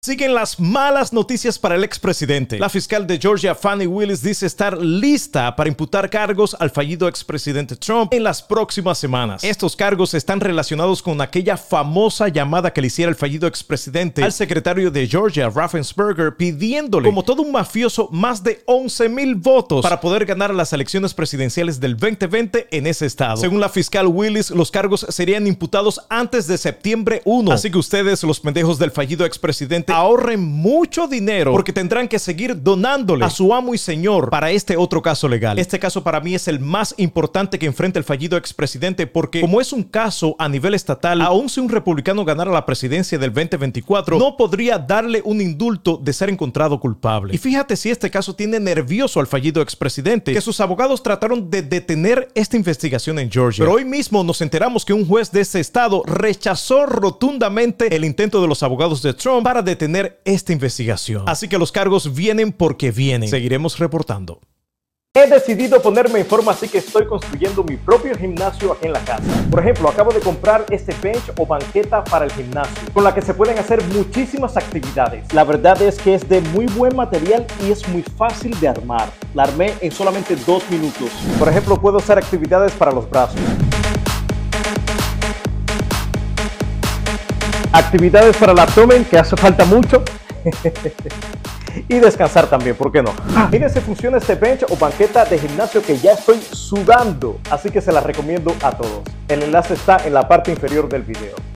Siguen las malas noticias para el expresidente. La fiscal de Georgia, Fannie Willis, dice estar lista para imputar cargos al fallido expresidente Trump en las próximas semanas. Estos cargos están relacionados con aquella famosa llamada que le hiciera el fallido expresidente al secretario de Georgia, Raffensperger, pidiéndole, como todo un mafioso, más de 11 mil votos para poder ganar las elecciones presidenciales del 2020 en ese estado. Según la fiscal Willis, los cargos serían imputados antes de septiembre 1. Así que ustedes, los pendejos del fallido expresidente, ahorren mucho dinero porque tendrán que seguir donándole a su amo y señor para este otro caso legal. Este caso para mí es el más importante que enfrenta el fallido expresidente porque como es un caso a nivel estatal, aun si un republicano ganara la presidencia del 2024, no podría darle un indulto de ser encontrado culpable. Y fíjate si este caso tiene nervioso al fallido expresidente, que sus abogados trataron de detener esta investigación en Georgia. Pero hoy mismo nos enteramos que un juez de ese estado rechazó rotundamente el intento de los abogados de Trump para detener tener esta investigación. Así que los cargos vienen porque vienen. Seguiremos reportando. He decidido ponerme en forma así que estoy construyendo mi propio gimnasio aquí en la casa. Por ejemplo, acabo de comprar este bench o banqueta para el gimnasio, con la que se pueden hacer muchísimas actividades. La verdad es que es de muy buen material y es muy fácil de armar. La armé en solamente dos minutos. Por ejemplo, puedo hacer actividades para los brazos. Actividades para el abdomen, que hace falta mucho. y descansar también, ¿por qué no? Ah. Miren si funciona este bench o banqueta de gimnasio que ya estoy sudando, así que se la recomiendo a todos. El enlace está en la parte inferior del video.